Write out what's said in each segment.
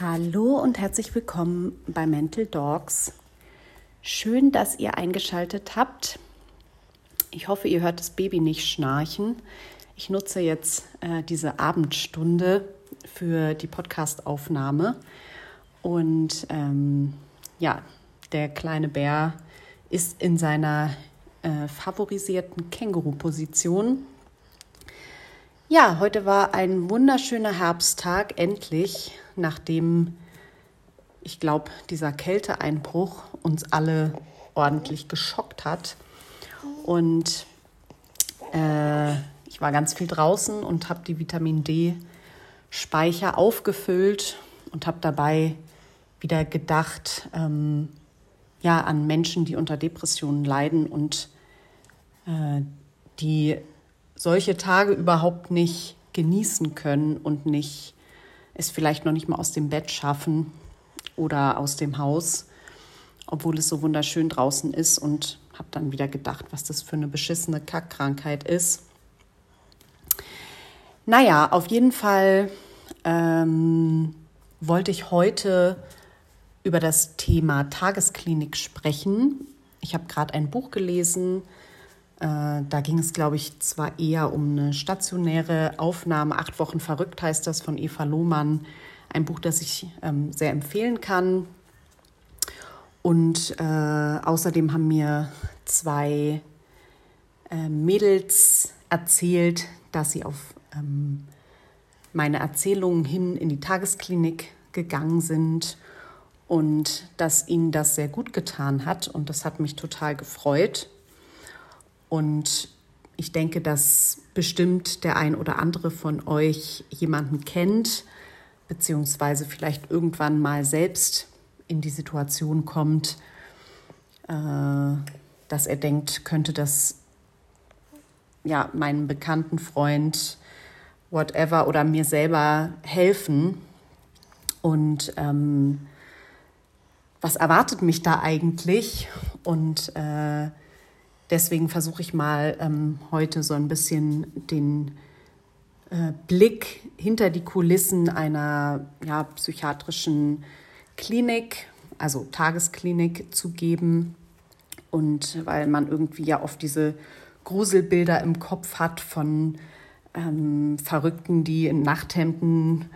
Hallo und herzlich willkommen bei Mental Dogs. Schön, dass ihr eingeschaltet habt. Ich hoffe, ihr hört das Baby nicht schnarchen. Ich nutze jetzt äh, diese Abendstunde für die Podcastaufnahme. Und ähm, ja, der kleine Bär ist in seiner äh, favorisierten Känguru-Position. Ja, heute war ein wunderschöner Herbsttag, endlich, nachdem ich glaube, dieser Kälteeinbruch uns alle ordentlich geschockt hat. Und äh, ich war ganz viel draußen und habe die Vitamin D-Speicher aufgefüllt und habe dabei wieder gedacht, ähm, ja, an Menschen, die unter Depressionen leiden und äh, die solche Tage überhaupt nicht genießen können und nicht es vielleicht noch nicht mal aus dem Bett schaffen oder aus dem Haus, obwohl es so wunderschön draußen ist und habe dann wieder gedacht, was das für eine beschissene Kackkrankheit ist. Naja, auf jeden Fall ähm, wollte ich heute über das Thema Tagesklinik sprechen. Ich habe gerade ein Buch gelesen. Äh, da ging es, glaube ich, zwar eher um eine stationäre Aufnahme. Acht Wochen verrückt heißt das von Eva Lohmann. Ein Buch, das ich ähm, sehr empfehlen kann. Und äh, außerdem haben mir zwei äh, Mädels erzählt, dass sie auf ähm, meine Erzählungen hin in die Tagesklinik gegangen sind und dass ihnen das sehr gut getan hat. Und das hat mich total gefreut. Und ich denke, dass bestimmt der ein oder andere von euch jemanden kennt, beziehungsweise vielleicht irgendwann mal selbst in die Situation kommt, äh, dass er denkt, könnte das ja meinem bekannten Freund, whatever, oder mir selber helfen. Und ähm, was erwartet mich da eigentlich? Und äh, deswegen versuche ich mal ähm, heute so ein bisschen den äh, Blick hinter die Kulissen einer ja, psychiatrischen Klinik, also Tagesklinik zu geben. Und weil man irgendwie ja oft diese Gruselbilder im Kopf hat von ähm, Verrückten, die in Nachthemden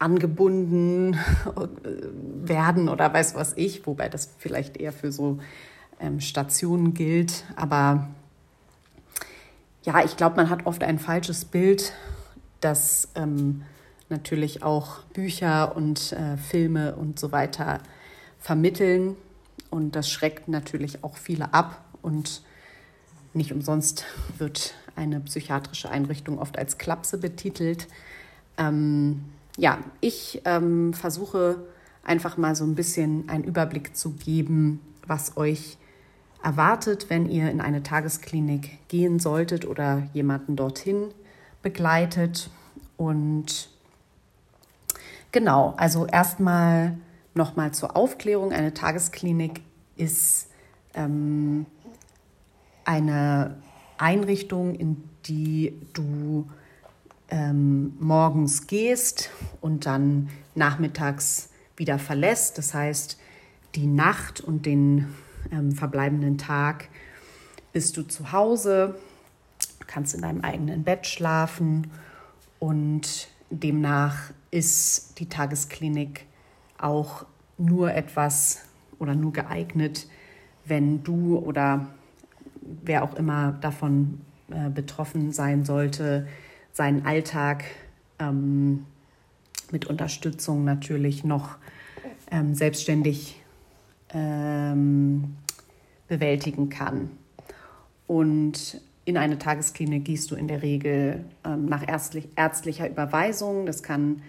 angebunden äh, werden oder weiß was ich, wobei das vielleicht eher für so ähm, Stationen gilt. Aber ja, ich glaube, man hat oft ein falsches Bild, das ähm, natürlich auch Bücher und äh, Filme und so weiter vermitteln. Und das schreckt natürlich auch viele ab. Und nicht umsonst wird eine psychiatrische Einrichtung oft als Klapse betitelt. Ähm, ja, ich ähm, versuche einfach mal so ein bisschen einen Überblick zu geben, was euch erwartet, wenn ihr in eine Tagesklinik gehen solltet oder jemanden dorthin begleitet. Und genau, also erstmal nochmal zur Aufklärung. Eine Tagesklinik ist ähm, eine Einrichtung, in die du ähm, morgens gehst und dann nachmittags wieder verlässt. Das heißt, die Nacht und den ähm, verbleibenden Tag bist du zu Hause, kannst in deinem eigenen Bett schlafen und demnach ist die Tagesklinik auch nur etwas oder nur geeignet, wenn du oder wer auch immer davon äh, betroffen sein sollte, seinen Alltag ähm, mit Unterstützung natürlich noch ähm, selbstständig ähm, bewältigen kann. Und in eine Tagesklinik gehst du in der Regel ähm, nach ärztlich, ärztlicher Überweisung. Das kann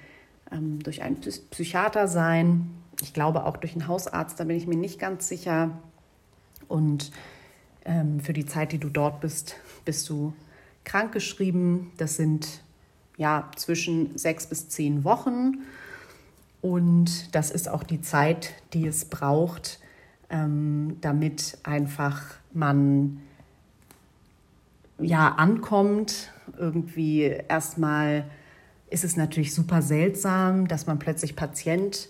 ähm, durch einen Psychiater sein. Ich glaube auch durch einen Hausarzt, da bin ich mir nicht ganz sicher. Und ähm, für die Zeit, die du dort bist, bist du krankgeschrieben. Das sind ja zwischen sechs bis zehn Wochen. Und das ist auch die Zeit, die es braucht, ähm, damit einfach man ja ankommt, irgendwie erstmal ist es natürlich super seltsam, dass man plötzlich Patient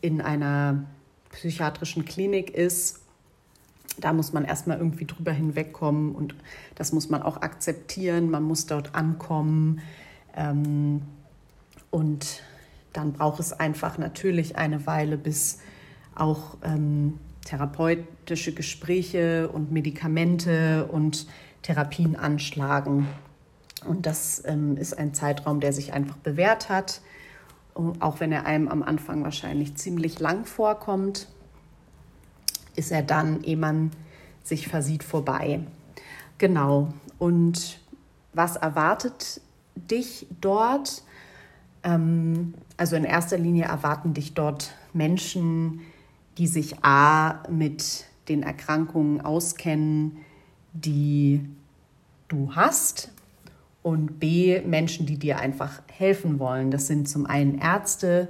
in einer psychiatrischen Klinik ist. Da muss man erstmal irgendwie drüber hinwegkommen und das muss man auch akzeptieren. Man muss dort ankommen. Ähm, und dann braucht es einfach natürlich eine Weile, bis auch ähm, therapeutische Gespräche und Medikamente und Therapien anschlagen. Und das ähm, ist ein Zeitraum, der sich einfach bewährt hat, auch wenn er einem am Anfang wahrscheinlich ziemlich lang vorkommt, ist er dann, ehe man sich versieht, vorbei. Genau. Und was erwartet dich dort? Ähm, also in erster Linie erwarten dich dort Menschen, die sich a mit den Erkrankungen auskennen, die du hast und b Menschen, die dir einfach helfen wollen. Das sind zum einen Ärzte,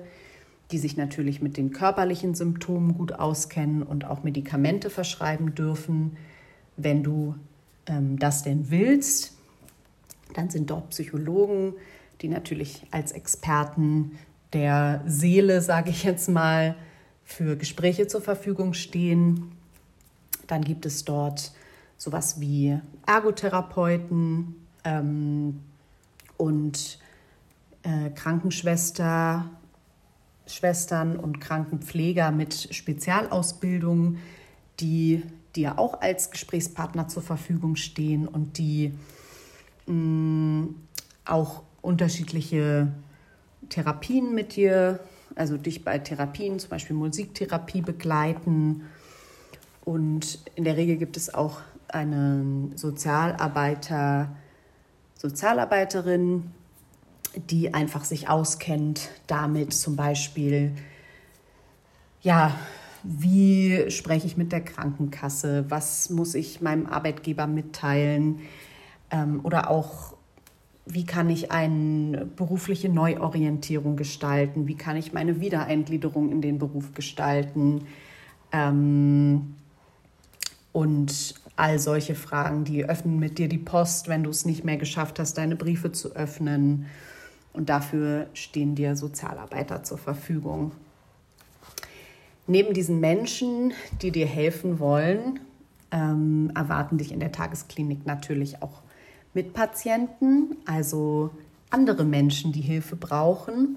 die sich natürlich mit den körperlichen Symptomen gut auskennen und auch Medikamente verschreiben dürfen, wenn du ähm, das denn willst. Dann sind dort Psychologen, die natürlich als Experten der Seele, sage ich jetzt mal, für Gespräche zur Verfügung stehen. Dann gibt es dort sowas wie Ergotherapeuten ähm, und äh, Krankenschwester, Schwestern und Krankenpfleger mit Spezialausbildung, die dir auch als Gesprächspartner zur Verfügung stehen und die mh, mm, auch unterschiedliche Therapien mit dir also dich bei Therapien, zum Beispiel Musiktherapie begleiten. Und in der Regel gibt es auch eine Sozialarbeiter, Sozialarbeiterin, die einfach sich auskennt damit, zum Beispiel, ja, wie spreche ich mit der Krankenkasse, was muss ich meinem Arbeitgeber mitteilen ähm, oder auch wie kann ich eine berufliche Neuorientierung gestalten, wie kann ich meine Wiedereingliederung in den Beruf gestalten ähm, und all solche Fragen, die öffnen mit dir die Post, wenn du es nicht mehr geschafft hast, deine Briefe zu öffnen. Und dafür stehen dir Sozialarbeiter zur Verfügung. Neben diesen Menschen, die dir helfen wollen, ähm, erwarten dich in der Tagesklinik natürlich auch Mitpatienten, also andere Menschen, die Hilfe brauchen.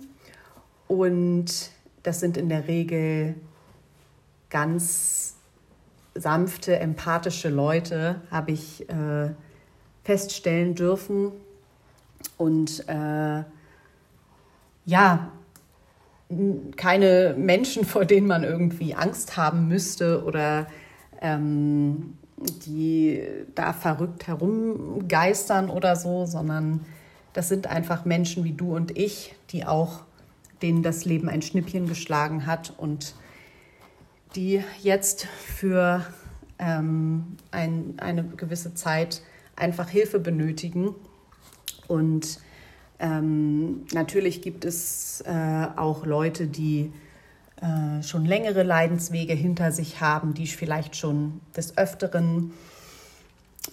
Und das sind in der Regel ganz sanfte, empathische Leute, habe ich äh, feststellen dürfen. Und äh, ja, keine Menschen, vor denen man irgendwie Angst haben müsste oder ähm, die da verrückt herumgeistern oder so, sondern das sind einfach Menschen wie du und ich, die auch denen das Leben ein Schnippchen geschlagen hat und die jetzt für ähm, ein, eine gewisse Zeit einfach Hilfe benötigen. Und ähm, natürlich gibt es äh, auch Leute, die äh, schon längere Leidenswege hinter sich haben, die vielleicht schon des Öfteren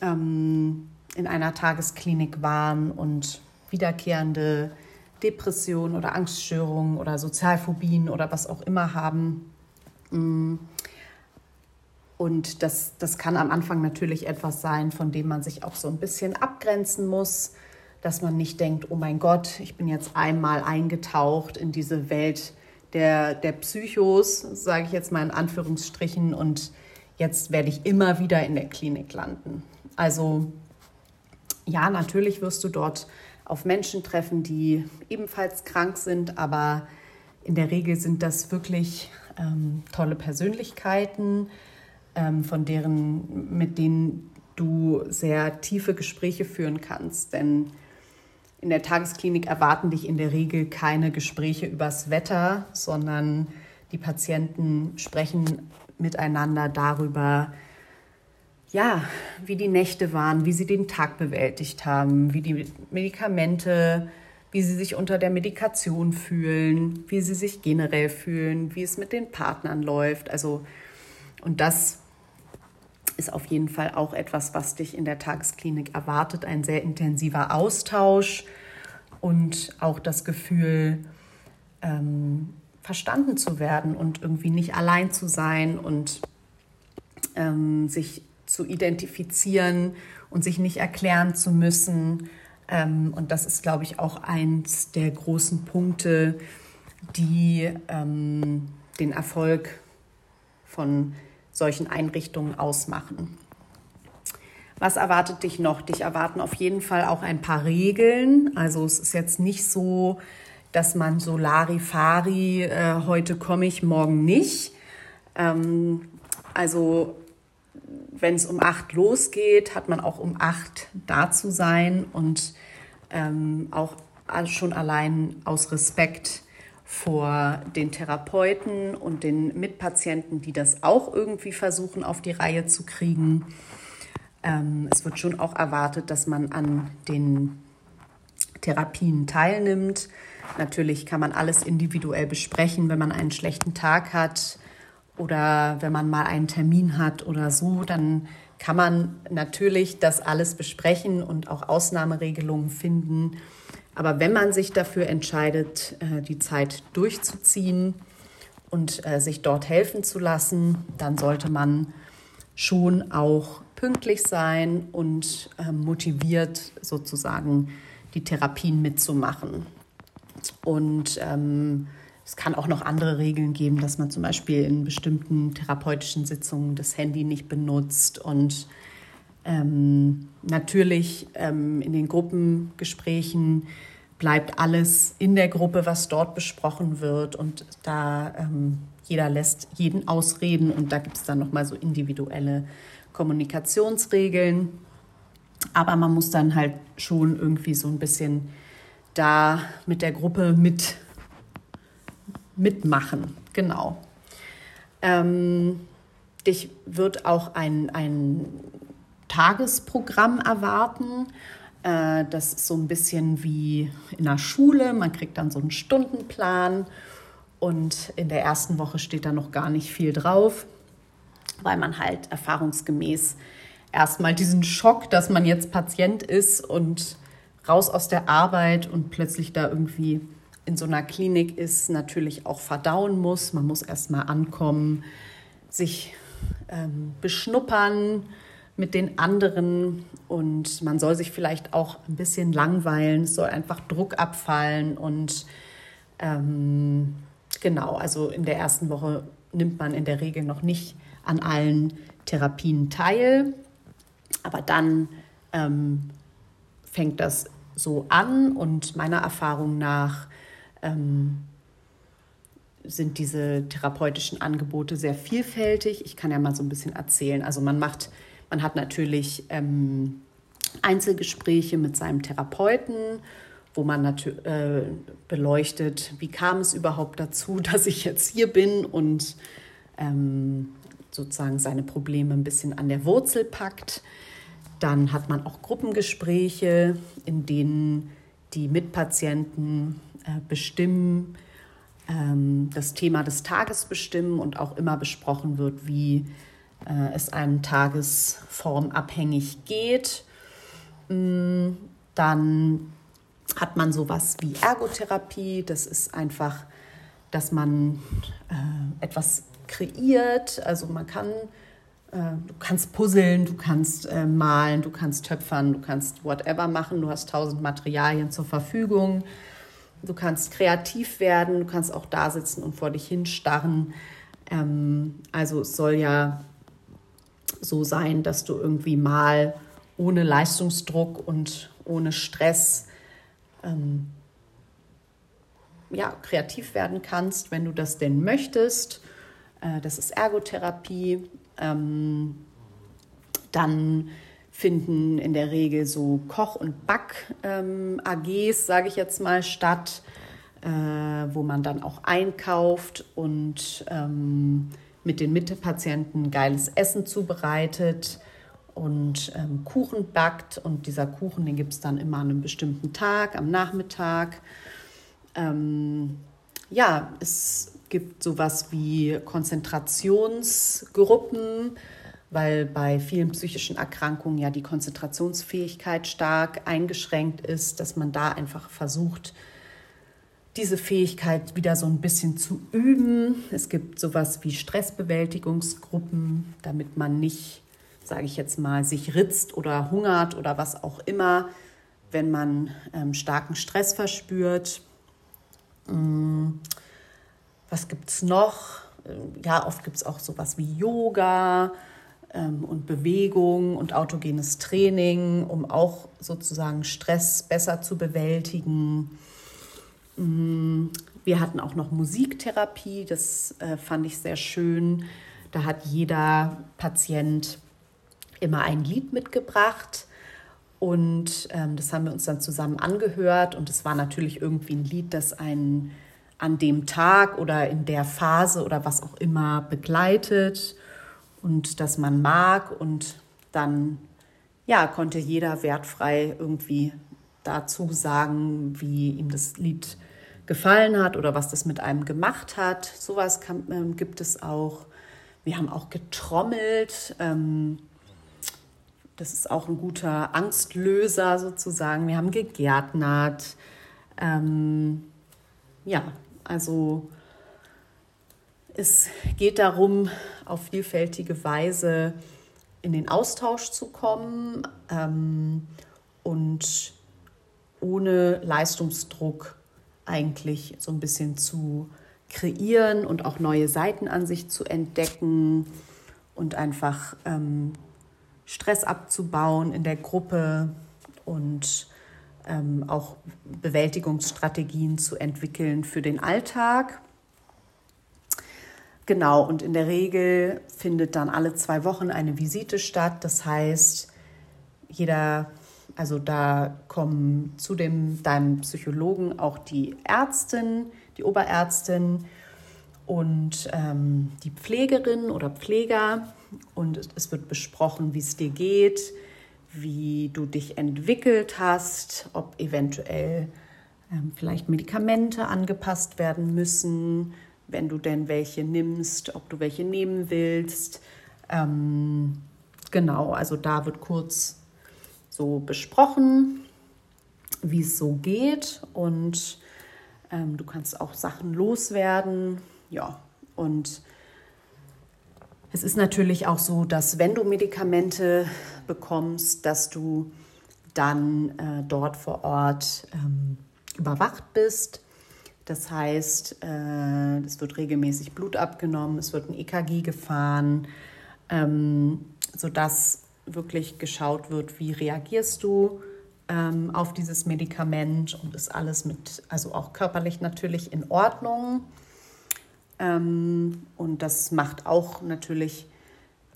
ähm, in einer Tagesklinik waren und wiederkehrende Depressionen oder Angststörungen oder Sozialphobien oder was auch immer haben. Mm. Und das, das kann am Anfang natürlich etwas sein, von dem man sich auch so ein bisschen abgrenzen muss, dass man nicht denkt, oh mein Gott, ich bin jetzt einmal eingetaucht in diese Welt der, der Psychos, sage ich jetzt mal in Anführungsstrichen, und jetzt werde ich immer wieder in der Klinik landen. Also ja, natürlich wirst du dort auf Menschen treffen, die ebenfalls krank sind, aber in der Regel sind das wirklich ähm, tolle Persönlichkeiten, ähm, von deren, mit denen du sehr tiefe Gespräche führen kannst. Denn in der Tagesklinik erwarten dich in der Regel keine Gespräche übers Wetter, sondern die Patienten sprechen miteinander darüber, ja, wie die Nächte waren, wie sie den Tag bewältigt haben, wie die Medikamente, wie sie sich unter der Medikation fühlen, wie sie sich generell fühlen, wie es mit den Partnern läuft. Also, und das ist auf jeden Fall auch etwas, was dich in der Tagesklinik erwartet. Ein sehr intensiver Austausch, und auch das Gefühl, ähm, verstanden zu werden und irgendwie nicht allein zu sein und ähm, sich zu identifizieren und sich nicht erklären zu müssen. Ähm, und das ist, glaube ich, auch eins der großen Punkte, die ähm, den Erfolg von solchen Einrichtungen ausmachen. Was erwartet dich noch? Dich erwarten auf jeden Fall auch ein paar Regeln. Also es ist jetzt nicht so, dass man so Larifari, äh, heute komme ich, morgen nicht. Ähm, also wenn es um acht losgeht, hat man auch um acht da zu sein und ähm, auch schon allein aus Respekt vor den Therapeuten und den Mitpatienten, die das auch irgendwie versuchen auf die Reihe zu kriegen. Ähm, es wird schon auch erwartet, dass man an den Therapien teilnimmt. Natürlich kann man alles individuell besprechen, wenn man einen schlechten Tag hat oder wenn man mal einen Termin hat oder so, dann kann man natürlich das alles besprechen und auch Ausnahmeregelungen finden. Aber wenn man sich dafür entscheidet, äh, die Zeit durchzuziehen und äh, sich dort helfen zu lassen, dann sollte man schon auch pünktlich sein und äh, motiviert sozusagen die Therapien mitzumachen. Und ähm, es kann auch noch andere Regeln geben, dass man zum Beispiel in bestimmten therapeutischen Sitzungen das Handy nicht benutzt und ähm, natürlich ähm, in den Gruppengesprächen bleibt alles in der Gruppe, was dort besprochen wird und da ähm, jeder lässt jeden ausreden und da gibt es dann nochmal so individuelle Kommunikationsregeln. Aber man muss dann halt schon irgendwie so ein bisschen da mit der Gruppe mit mitmachen. Genau. Ähm, dich wird auch ein, ein Tagesprogramm erwarten. Äh, das ist so ein bisschen wie in der Schule. Man kriegt dann so einen Stundenplan und in der ersten Woche steht da noch gar nicht viel drauf, weil man halt erfahrungsgemäß erstmal diesen Schock, dass man jetzt Patient ist und raus aus der Arbeit und plötzlich da irgendwie in so einer Klinik ist, natürlich auch verdauen muss. Man muss erstmal ankommen, sich ähm, beschnuppern mit den anderen und man soll sich vielleicht auch ein bisschen langweilen. Es soll einfach Druck abfallen und ähm, genau, also in der ersten Woche nimmt man in der Regel noch nicht an allen Therapien teil, aber dann ähm, fängt das so an und meiner Erfahrung nach ähm, sind diese therapeutischen Angebote sehr vielfältig. Ich kann ja mal so ein bisschen erzählen. Also man macht, man hat natürlich ähm, Einzelgespräche mit seinem Therapeuten, wo man äh, beleuchtet, wie kam es überhaupt dazu, dass ich jetzt hier bin und ähm, sozusagen seine Probleme ein bisschen an der Wurzel packt. Dann hat man auch Gruppengespräche, in denen die Mitpatienten äh, bestimmen, ähm, das Thema des Tages bestimmen und auch immer besprochen wird, wie äh, es einem tagesformabhängig geht. Mm, dann hat man sowas wie Ergotherapie. Das ist einfach, dass man äh, etwas kreiert. Also man kann, du kannst puzzeln, du kannst malen, du kannst töpfern, du kannst whatever machen. Du hast tausend Materialien zur Verfügung. Du kannst kreativ werden, du kannst auch da sitzen und vor dich hinstarren. Ähm, also es soll ja so sein, dass du irgendwie mal ohne Leistungsdruck und ohne Stress ähm, ja, kreativ werden kannst, wenn du das denn möchtest. Äh, das ist Ergotherapie. Ähm, dann finden in der Regel so Koch- und Back-AGs, ähm, sage ich jetzt mal, statt, äh, wo man dann auch einkauft und ähm, mit den Mittepatienten geiles Essen zubereitet und ähm, Kuchen backt. Und dieser Kuchen, den gibt es dann immer an einem bestimmten Tag, am Nachmittag. Ähm, ja, es gibt sowas wie Konzentrationsgruppen weil bei vielen psychischen Erkrankungen ja die Konzentrationsfähigkeit stark eingeschränkt ist, dass man da einfach versucht, diese Fähigkeit wieder so ein bisschen zu üben. Es gibt sowas wie Stressbewältigungsgruppen, damit man nicht, sage ich jetzt mal, sich ritzt oder hungert oder was auch immer, wenn man ähm, starken Stress verspürt. Ähm, was gibt es noch? Ja, oft gibt es auch sowas wie Yoga ähm, und Bewegung und autogenes Training, um auch sozusagen Stress besser zu bewältigen. Mm, wir hatten auch noch Musiktherapie, das äh, fand ich sehr schön. Da hat jeder Patient immer ein Lied mitgebracht und ähm, das haben wir uns dann zusammen angehört und es war natürlich irgendwie ein Lied, das einen an dem Tag oder in der Phase oder was auch immer begleitet und das man mag und dann ja konnte jeder wertfrei irgendwie dazu sagen, wie ihm das Lied gefallen hat oder was das mit einem gemacht hat. Sowas kann, äh, gibt es auch. Wir haben auch getrommelt. Ähm, das ist auch ein guter Angstlöser sozusagen. Wir haben gegärtnert. Ähm, ja, also es geht darum, auf vielfältige Weise in den Austausch zu kommen ähm, und ohne Leistungsdruck eigentlich so ein bisschen zu kreieren und auch neue Seiten an sich zu entdecken und einfach ähm, Stress abzubauen in der Gruppe und ähm, auch Bewältigungsstrategien zu entwickeln für den Alltag. Genau, und in der Regel findet dann alle zwei Wochen eine Visite statt. Das heißt, jeder also da kommen zu dem, deinem Psychologen auch die Ärztin, die Oberärztin und ähm, die Pflegerin oder Pfleger. Und es wird besprochen, wie es dir geht, wie du dich entwickelt hast, ob eventuell ähm, vielleicht Medikamente angepasst werden müssen, wenn du denn welche nimmst, ob du welche nehmen willst. Ähm, genau, also da wird kurz so besprochen, wie es so geht und ähm, du kannst auch Sachen loswerden. Ja, und es ist natürlich auch so, dass wenn du Medikamente bekommst, dass du dann äh, dort vor Ort ähm, überwacht bist. Das heißt, äh, es wird regelmäßig Blut abgenommen, es wird ein EKG gefahren, ähm, sodass wirklich geschaut wird, wie reagierst du ähm, auf dieses Medikament und ist alles mit, also auch körperlich natürlich in Ordnung. Ähm, und das macht auch natürlich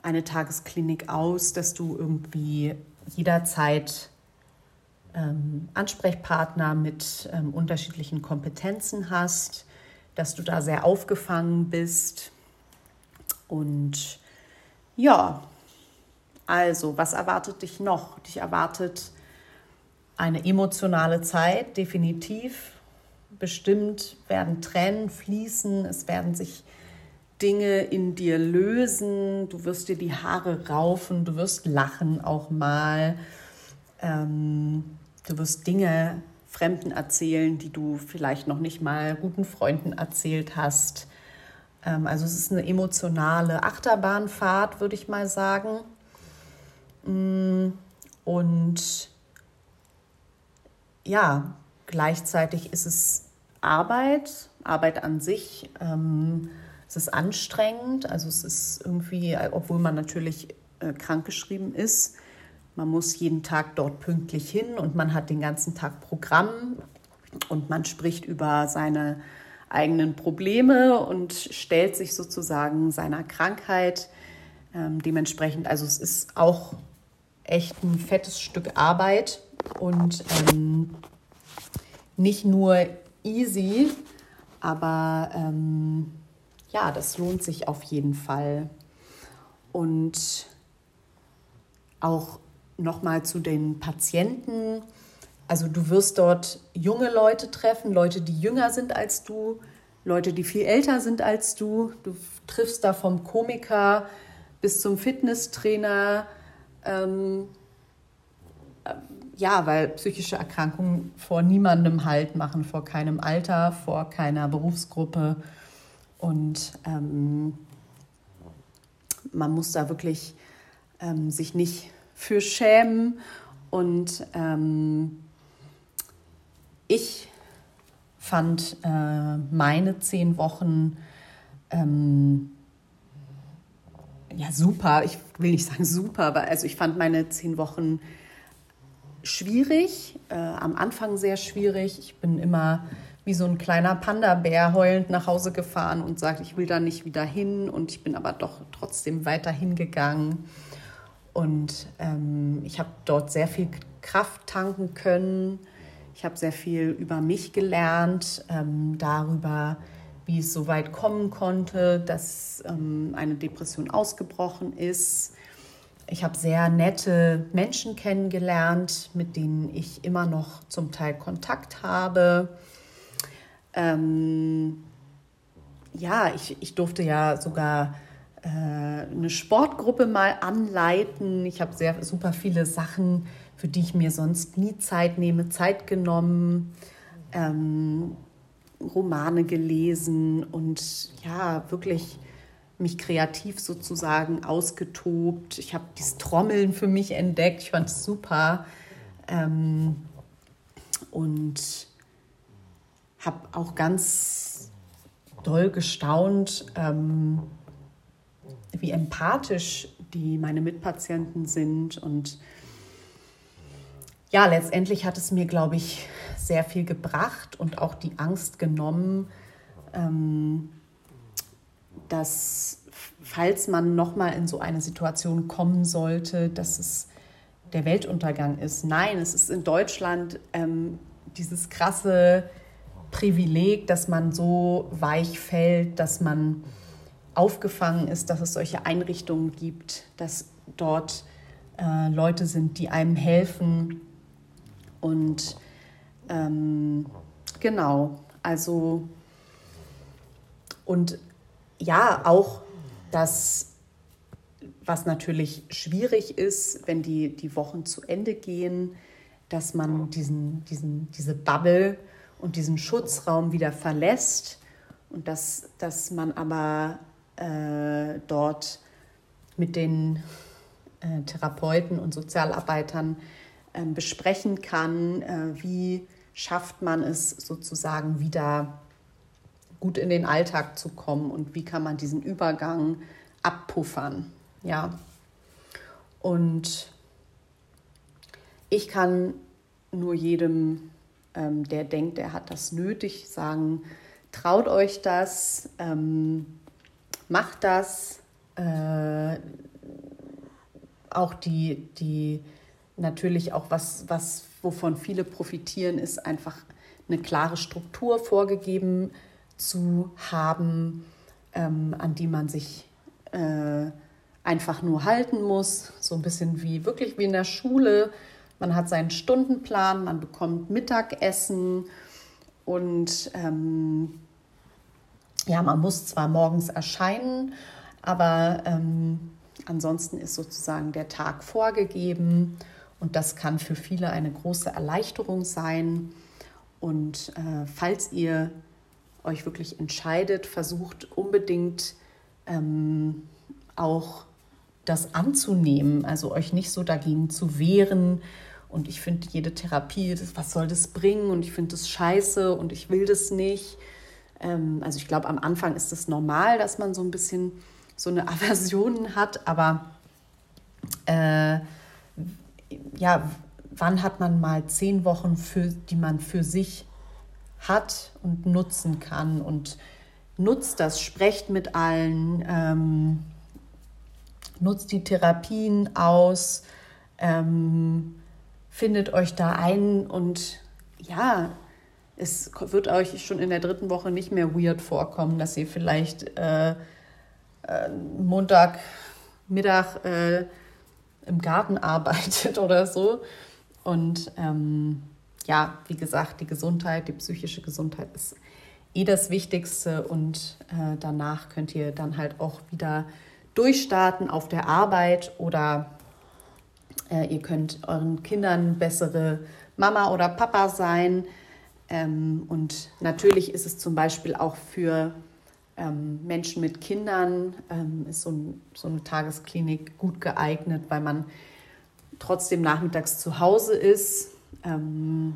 eine Tagesklinik aus, dass du irgendwie jederzeit ähm, Ansprechpartner mit ähm, unterschiedlichen Kompetenzen hast, dass du da sehr aufgefangen bist. Und ja, also, was erwartet dich noch? Dich erwartet eine emotionale Zeit, definitiv. Bestimmt werden Tränen fließen, es werden sich Dinge in dir lösen, du wirst dir die Haare raufen, du wirst lachen auch mal, ähm, du wirst Dinge Fremden erzählen, die du vielleicht noch nicht mal guten Freunden erzählt hast. Ähm, also es ist eine emotionale Achterbahnfahrt, würde ich mal sagen. Mm, und ja, gleichzeitig ist es Arbeit, Arbeit an sich. Ähm, es ist anstrengend, also es ist irgendwie, obwohl man natürlich äh, krankgeschrieben ist, man muss jeden Tag dort pünktlich hin und man hat den ganzen Tag Programm und man spricht über seine eigenen Probleme und stellt sich sozusagen seiner Krankheit ähm, dementsprechend. Also es ist auch echt ein fettes Stück Arbeit und ähm, nicht nur easy, aber ähm, ja, das lohnt sich auf jeden Fall. Und auch nochmal zu den Patienten. Also du wirst dort junge Leute treffen, Leute, die jünger sind als du, Leute, die viel älter sind als du. Du triffst da vom Komiker bis zum Fitnesstrainer. Ähm, äh, ja, weil psychische Erkrankungen vor niemandem Halt machen, vor keinem Alter, vor keiner Berufsgruppe. Und ähm, man muss da wirklich ähm, sich nicht für schämen. Und ähm, ich fand äh, meine zehn Wochen ähm, ja super. Ich will nicht sagen super, aber also ich fand meine zehn Wochen schwierig, äh, am Anfang sehr schwierig. Ich bin immer wie so ein kleiner Panda-Bär heulend nach Hause gefahren und sagt, ich will da nicht wieder hin und ich bin aber doch trotzdem weiter hingegangen. Und ähm, ich habe dort sehr viel Kraft tanken können. Ich habe sehr viel über mich gelernt, ähm, darüber, wie es so weit kommen konnte, dass ähm, eine Depression ausgebrochen ist. Ich habe sehr nette Menschen kennengelernt, mit denen ich immer noch zum Teil Kontakt habe. Ähm, ja, ich, ich durfte ja sogar äh, eine Sportgruppe mal anleiten. Ich habe sehr super viele Sachen, für die ich mir sonst nie Zeit nehme, Zeit genommen. Ähm, Romane gelesen und ja, wirklich mich kreativ sozusagen ausgetobt. Ich habe dieses Trommeln für mich entdeckt. Ich fand es super. Ähm, und habe auch ganz doll gestaunt, ähm, wie empathisch die meine Mitpatienten sind. Und ja, letztendlich hat es mir, glaube ich, sehr viel gebracht und auch die Angst genommen, ähm, dass falls man nochmal in so eine Situation kommen sollte, dass es der Weltuntergang ist. Nein, es ist in Deutschland ähm, dieses krasse Privileg, dass man so weich fällt, dass man aufgefangen ist, dass es solche Einrichtungen gibt, dass dort äh, Leute sind, die einem helfen. Und ähm, genau, also und ja, auch das, was natürlich schwierig ist, wenn die, die Wochen zu Ende gehen, dass man diesen, diesen, diese Bubble und diesen Schutzraum wieder verlässt und dass, dass man aber äh, dort mit den äh, Therapeuten und Sozialarbeitern äh, besprechen kann, äh, wie schafft man es sozusagen wieder gut in den Alltag zu kommen und wie kann man diesen Übergang abpuffern. Ja. Und ich kann nur jedem, ähm, der denkt, er hat das nötig, sagen, traut euch das, ähm, macht das. Äh, auch die, die natürlich auch was, was, wovon viele profitieren, ist einfach eine klare Struktur vorgegeben zu haben, ähm, an die man sich äh, einfach nur halten muss. So ein bisschen wie wirklich wie in der Schule. Man hat seinen Stundenplan, man bekommt Mittagessen und ähm, ja, man muss zwar morgens erscheinen, aber ähm, ansonsten ist sozusagen der Tag vorgegeben und das kann für viele eine große Erleichterung sein. Und äh, falls ihr euch wirklich entscheidet, versucht unbedingt ähm, auch das anzunehmen, also euch nicht so dagegen zu wehren. Und ich finde, jede Therapie, das, was soll das bringen? Und ich finde das scheiße und ich will das nicht. Ähm, also ich glaube, am Anfang ist es das normal, dass man so ein bisschen so eine Aversion hat, aber äh, ja, wann hat man mal zehn Wochen, für, die man für sich hat und nutzen kann und nutzt das, sprecht mit allen, ähm, nutzt die Therapien aus, ähm, findet euch da ein und ja, es wird euch schon in der dritten Woche nicht mehr weird vorkommen, dass ihr vielleicht äh, äh, Montagmittag äh, im Garten arbeitet oder so. Und ähm, ja, wie gesagt, die Gesundheit, die psychische Gesundheit ist eh das Wichtigste und äh, danach könnt ihr dann halt auch wieder durchstarten auf der Arbeit oder äh, ihr könnt euren Kindern bessere Mama oder Papa sein. Ähm, und natürlich ist es zum Beispiel auch für ähm, Menschen mit Kindern, ähm, ist so, ein, so eine Tagesklinik gut geeignet, weil man trotzdem nachmittags zu Hause ist ähm,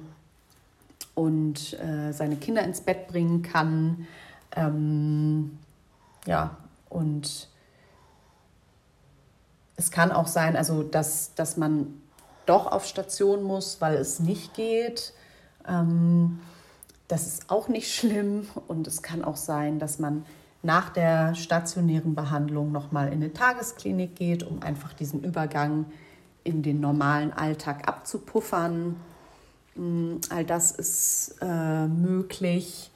und äh, seine Kinder ins Bett bringen kann. Ähm, ja, und es kann auch sein, also dass, dass man doch auf Station muss, weil es nicht geht. Ähm, das ist auch nicht schlimm. Und es kann auch sein, dass man nach der stationären Behandlung nochmal in eine Tagesklinik geht, um einfach diesen Übergang in den normalen Alltag abzupuffern. Mm, all das ist äh, möglich.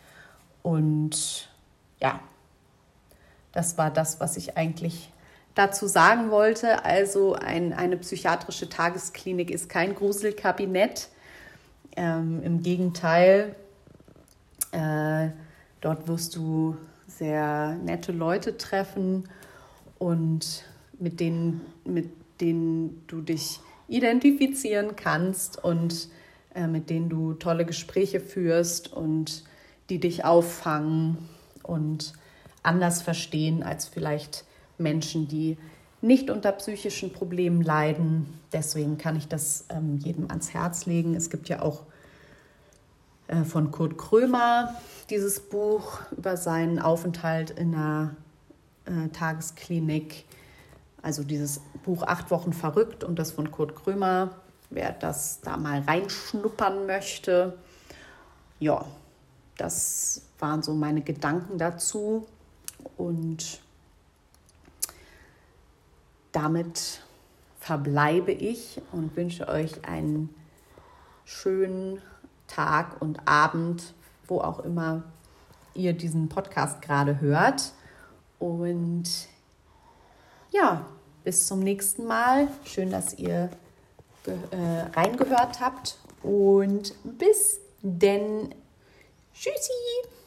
Und ja, das war das, was ich eigentlich dazu sagen wollte. Also ein, eine psychiatrische Tagesklinik ist kein Gruselkabinett. Ähm, Im Gegenteil, äh, dort wirst du sehr nette Leute treffen und mit denen, mit denen du dich identifizieren kannst und äh, mit denen du tolle Gespräche führst und die dich auffangen und anders verstehen als vielleicht Menschen, die nicht unter psychischen Problemen leiden. Deswegen kann ich das ähm, jedem ans Herz legen. Es gibt ja auch von Kurt Krömer dieses Buch über seinen Aufenthalt in einer äh, Tagesklinik. Also dieses Buch Acht Wochen verrückt und das von Kurt Krömer. Wer das da mal reinschnuppern möchte. Ja, das waren so meine Gedanken dazu. Und damit verbleibe ich und wünsche euch einen schönen Tag und Abend, wo auch immer ihr diesen Podcast gerade hört. Und ja, bis zum nächsten Mal. Schön, dass ihr äh, reingehört habt. Und bis denn. Tschüssi.